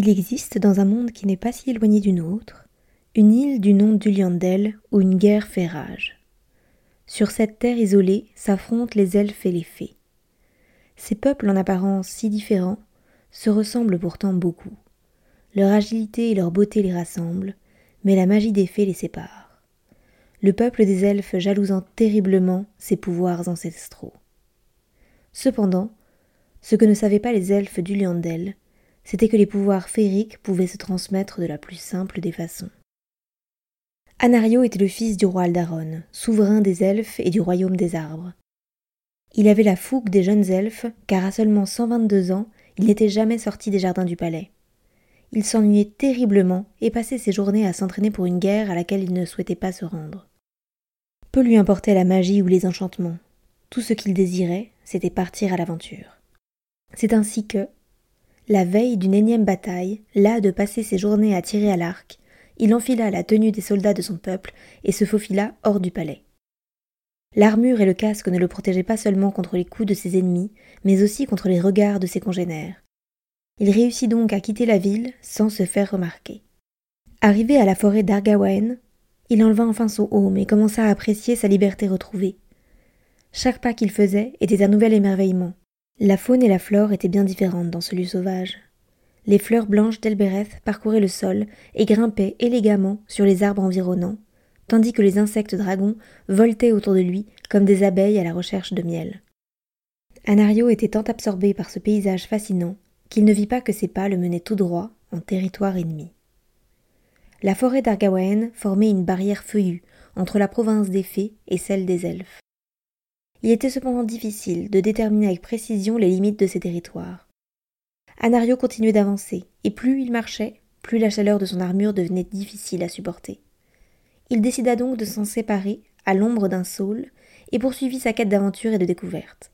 Il existe dans un monde qui n'est pas si éloigné du nôtre, une île du nom d'Uliandel où une guerre fait rage. Sur cette terre isolée s'affrontent les elfes et les fées. Ces peuples en apparence si différents se ressemblent pourtant beaucoup. Leur agilité et leur beauté les rassemblent, mais la magie des fées les sépare. Le peuple des elfes jalousant terriblement ses pouvoirs ancestraux. Cependant, ce que ne savaient pas les elfes d'Uliandel, c'était que les pouvoirs féeriques pouvaient se transmettre de la plus simple des façons. Anario était le fils du roi Aldaron, souverain des elfes et du royaume des arbres. Il avait la fougue des jeunes elfes, car à seulement 122 ans, il n'était jamais sorti des jardins du palais. Il s'ennuyait terriblement et passait ses journées à s'entraîner pour une guerre à laquelle il ne souhaitait pas se rendre. Peu lui importait la magie ou les enchantements. Tout ce qu'il désirait, c'était partir à l'aventure. C'est ainsi que, la veille d'une énième bataille, là de passer ses journées à tirer à l'arc, il enfila la tenue des soldats de son peuple et se faufila hors du palais. L'armure et le casque ne le protégeaient pas seulement contre les coups de ses ennemis, mais aussi contre les regards de ses congénères. Il réussit donc à quitter la ville sans se faire remarquer. Arrivé à la forêt d'Argawaen, il enleva enfin son haume et commença à apprécier sa liberté retrouvée. Chaque pas qu'il faisait était un nouvel émerveillement, la faune et la flore étaient bien différentes dans ce lieu sauvage. Les fleurs blanches d'Elbereth parcouraient le sol et grimpaient élégamment sur les arbres environnants, tandis que les insectes dragons voltaient autour de lui comme des abeilles à la recherche de miel. Anario était tant absorbé par ce paysage fascinant qu'il ne vit pas que ses pas le menaient tout droit en territoire ennemi. La forêt d'Argawaen formait une barrière feuillue entre la province des fées et celle des elfes. Il était cependant difficile de déterminer avec précision les limites de ces territoires. Anario continuait d'avancer, et plus il marchait, plus la chaleur de son armure devenait difficile à supporter. Il décida donc de s'en séparer, à l'ombre d'un saule, et poursuivit sa quête d'aventure et de découverte.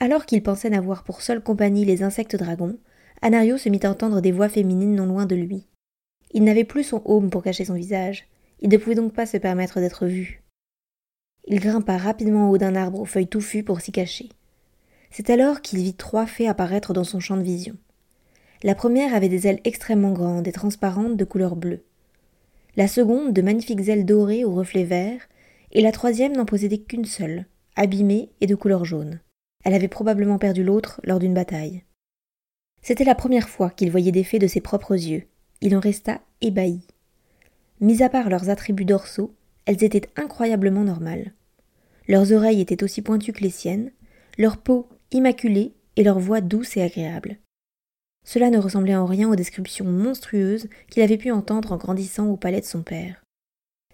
Alors qu'il pensait n'avoir pour seule compagnie les insectes dragons, Anario se mit à entendre des voix féminines non loin de lui. Il n'avait plus son aume pour cacher son visage, il ne pouvait donc pas se permettre d'être vu. Il grimpa rapidement en haut d'un arbre aux feuilles touffues pour s'y cacher. C'est alors qu'il vit trois fées apparaître dans son champ de vision. La première avait des ailes extrêmement grandes et transparentes de couleur bleue. La seconde de magnifiques ailes dorées aux reflets verts, et la troisième n'en possédait qu'une seule, abîmée et de couleur jaune. Elle avait probablement perdu l'autre lors d'une bataille. C'était la première fois qu'il voyait des fées de ses propres yeux. Il en resta ébahi. Mis à part leurs attributs dorsaux, elles étaient incroyablement normales. Leurs oreilles étaient aussi pointues que les siennes, leur peau immaculée et leur voix douce et agréable. Cela ne ressemblait en rien aux descriptions monstrueuses qu'il avait pu entendre en grandissant au palais de son père.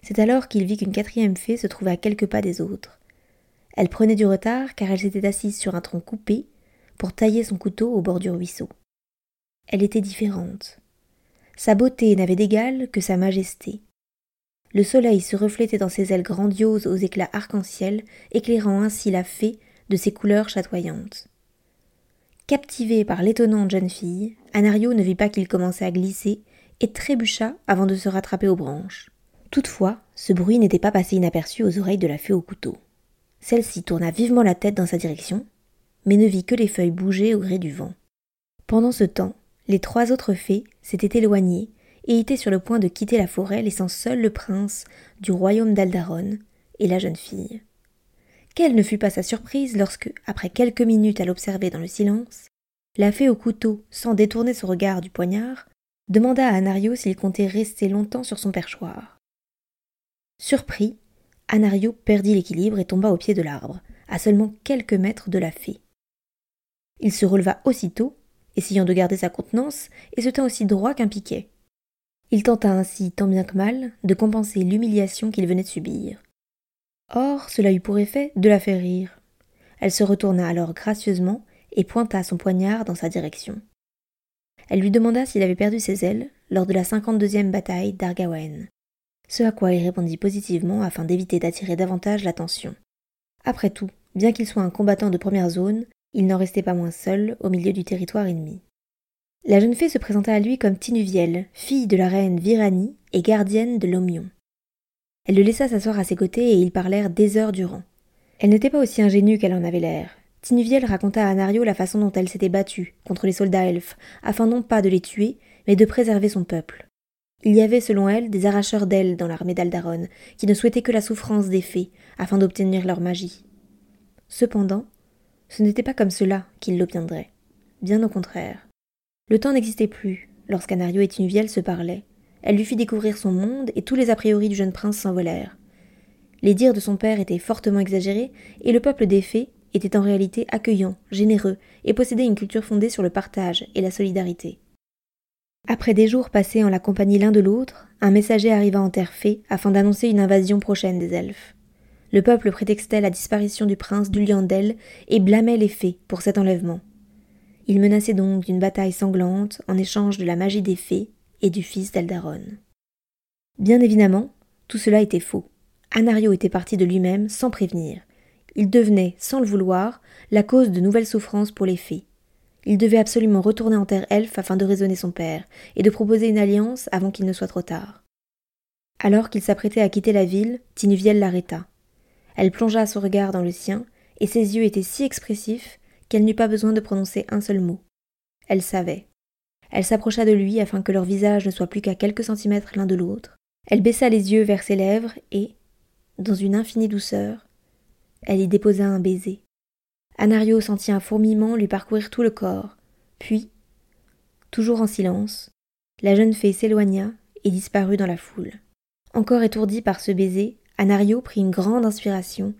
C'est alors qu'il vit qu'une quatrième fée se trouvait à quelques pas des autres. Elle prenait du retard car elle s'était assise sur un tronc coupé pour tailler son couteau au bord du ruisseau. Elle était différente. Sa beauté n'avait d'égal que sa majesté. Le soleil se reflétait dans ses ailes grandioses aux éclats arc-en-ciel, éclairant ainsi la fée de ses couleurs chatoyantes. Captivé par l'étonnante jeune fille, Anario ne vit pas qu'il commençait à glisser et trébucha avant de se rattraper aux branches. Toutefois, ce bruit n'était pas passé inaperçu aux oreilles de la fée au couteau. Celle-ci tourna vivement la tête dans sa direction, mais ne vit que les feuilles bouger au gré du vent. Pendant ce temps, les trois autres fées s'étaient éloignées et était sur le point de quitter la forêt, laissant seul le prince du royaume d'Aldaron et la jeune fille. Quelle ne fut pas sa surprise lorsque, après quelques minutes à l'observer dans le silence, la fée au couteau, sans détourner son regard du poignard, demanda à Anario s'il comptait rester longtemps sur son perchoir. Surpris, Anario perdit l'équilibre et tomba au pied de l'arbre, à seulement quelques mètres de la fée. Il se releva aussitôt, essayant de garder sa contenance, et se tint aussi droit qu'un piquet. Il tenta ainsi, tant bien que mal, de compenser l'humiliation qu'il venait de subir. Or, cela eut pour effet de la faire rire. Elle se retourna alors gracieusement et pointa son poignard dans sa direction. Elle lui demanda s'il avait perdu ses ailes lors de la 52e bataille d'Argawen. Ce à quoi il répondit positivement afin d'éviter d'attirer davantage l'attention. Après tout, bien qu'il soit un combattant de première zone, il n'en restait pas moins seul au milieu du territoire ennemi. La jeune fée se présenta à lui comme Tinuviel, fille de la reine Virani et gardienne de l'Omion. Elle le laissa s'asseoir à ses côtés et ils parlèrent des heures durant. Elle n'était pas aussi ingénue qu'elle en avait l'air. Tinuviel raconta à Anario la façon dont elle s'était battue contre les soldats elfes, afin non pas de les tuer, mais de préserver son peuple. Il y avait, selon elle, des arracheurs d'ailes dans l'armée d'Aldaron, qui ne souhaitaient que la souffrance des fées, afin d'obtenir leur magie. Cependant, ce n'était pas comme cela qu'ils l'obtiendraient. Bien au contraire. Le temps n'existait plus, lorsqu'Anario et Tinuviel se parlaient. Elle lui fit découvrir son monde, et tous les a priori du jeune prince s'envolèrent. Les dires de son père étaient fortement exagérés, et le peuple des fées était en réalité accueillant, généreux, et possédait une culture fondée sur le partage et la solidarité. Après des jours passés en la compagnie l'un de l'autre, un messager arriva en terre fée afin d'annoncer une invasion prochaine des elfes. Le peuple prétextait la disparition du prince d'Uliandel et blâmait les fées pour cet enlèvement. Il menaçait donc d'une bataille sanglante en échange de la magie des fées et du fils d'Aldaron. Bien évidemment, tout cela était faux. Anario était parti de lui-même sans prévenir. Il devenait, sans le vouloir, la cause de nouvelles souffrances pour les fées. Il devait absolument retourner en terre elfe afin de raisonner son père, et de proposer une alliance avant qu'il ne soit trop tard. Alors qu'il s'apprêtait à quitter la ville, Tinuviel l'arrêta. Elle plongea son regard dans le sien, et ses yeux étaient si expressifs qu'elle n'eut pas besoin de prononcer un seul mot. Elle savait. Elle s'approcha de lui afin que leurs visages ne soient plus qu'à quelques centimètres l'un de l'autre. Elle baissa les yeux vers ses lèvres et, dans une infinie douceur, elle y déposa un baiser. Anario sentit un fourmillement lui parcourir tout le corps, puis, toujours en silence, la jeune fée s'éloigna et disparut dans la foule. Encore étourdie par ce baiser, Anario prit une grande inspiration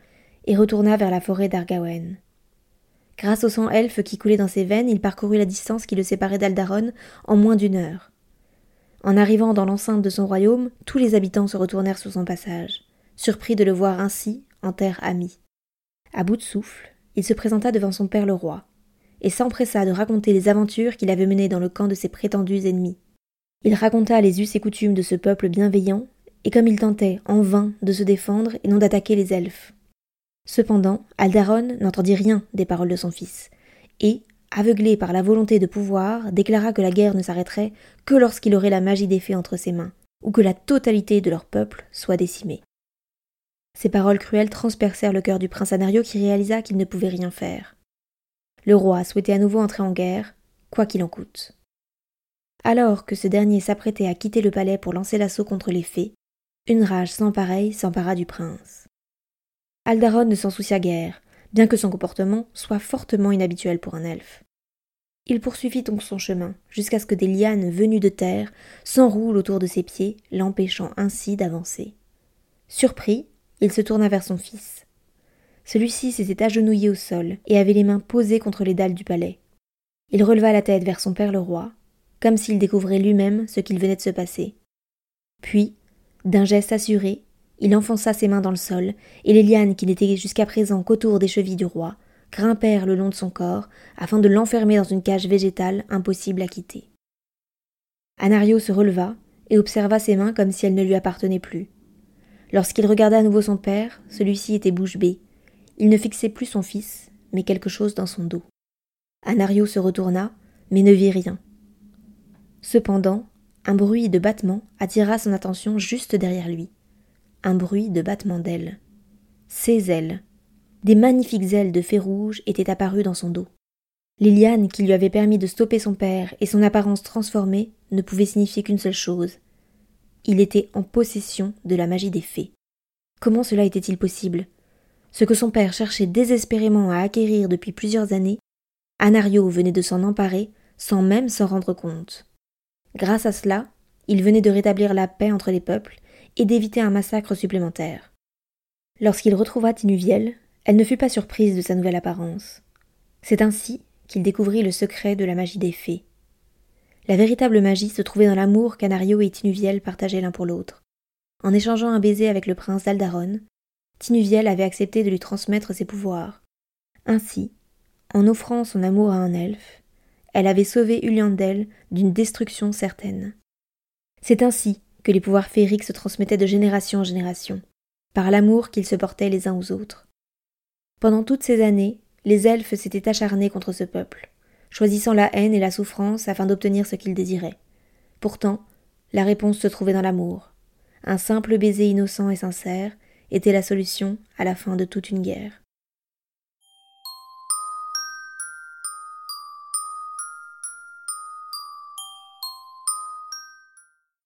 et retourna vers la forêt d'Argawen. Grâce au sang elfe qui coulait dans ses veines, il parcourut la distance qui le séparait d'Aldaron en moins d'une heure. En arrivant dans l'enceinte de son royaume, tous les habitants se retournèrent sur son passage, surpris de le voir ainsi en terre amie. À bout de souffle, il se présenta devant son père le roi, et s'empressa de raconter les aventures qu'il avait menées dans le camp de ses prétendus ennemis. Il raconta les us et coutumes de ce peuple bienveillant et comme il tentait, en vain, de se défendre et non d'attaquer les elfes. Cependant, Aldaron n'entendit rien des paroles de son fils, et, aveuglé par la volonté de pouvoir, déclara que la guerre ne s'arrêterait que lorsqu'il aurait la magie des fées entre ses mains, ou que la totalité de leur peuple soit décimée. Ces paroles cruelles transpercèrent le cœur du prince Anario qui réalisa qu'il ne pouvait rien faire. Le roi souhaitait à nouveau entrer en guerre, quoi qu'il en coûte. Alors que ce dernier s'apprêtait à quitter le palais pour lancer l'assaut contre les fées, une rage sans pareille s'empara du prince. Aldaron ne s'en soucia guère, bien que son comportement soit fortement inhabituel pour un elfe. Il poursuivit donc son chemin, jusqu'à ce que des lianes venues de terre s'enroulent autour de ses pieds, l'empêchant ainsi d'avancer. Surpris, il se tourna vers son fils. Celui-ci s'était agenouillé au sol et avait les mains posées contre les dalles du palais. Il releva la tête vers son père le roi, comme s'il découvrait lui-même ce qu'il venait de se passer. Puis, d'un geste assuré, il enfonça ses mains dans le sol, et les lianes qui n'étaient jusqu'à présent qu'autour des chevilles du roi grimpèrent le long de son corps afin de l'enfermer dans une cage végétale impossible à quitter. Anario se releva et observa ses mains comme si elles ne lui appartenaient plus. Lorsqu'il regarda à nouveau son père, celui-ci était bouche bée. Il ne fixait plus son fils, mais quelque chose dans son dos. Anario se retourna, mais ne vit rien. Cependant, un bruit de battement attira son attention juste derrière lui. Un bruit de battement d'ailes. Ses ailes. Des magnifiques ailes de fée rouge étaient apparues dans son dos. Les lianes qui lui avaient permis de stopper son père et son apparence transformée ne pouvaient signifier qu'une seule chose. Il était en possession de la magie des fées. Comment cela était-il possible? Ce que son père cherchait désespérément à acquérir depuis plusieurs années, Anario venait de s'en emparer sans même s'en rendre compte. Grâce à cela, il venait de rétablir la paix entre les peuples et d'éviter un massacre supplémentaire. Lorsqu'il retrouva Tinuviel, elle ne fut pas surprise de sa nouvelle apparence. C'est ainsi qu'il découvrit le secret de la magie des fées. La véritable magie se trouvait dans l'amour qu'Anario et Tinuviel partageaient l'un pour l'autre. En échangeant un baiser avec le prince d'Aldaron, Tinuviel avait accepté de lui transmettre ses pouvoirs. Ainsi, en offrant son amour à un elfe, elle avait sauvé Uliandel d'une destruction certaine. C'est ainsi que les pouvoirs féeriques se transmettaient de génération en génération, par l'amour qu'ils se portaient les uns aux autres. Pendant toutes ces années, les elfes s'étaient acharnés contre ce peuple, choisissant la haine et la souffrance afin d'obtenir ce qu'ils désiraient. Pourtant, la réponse se trouvait dans l'amour. Un simple baiser innocent et sincère était la solution à la fin de toute une guerre.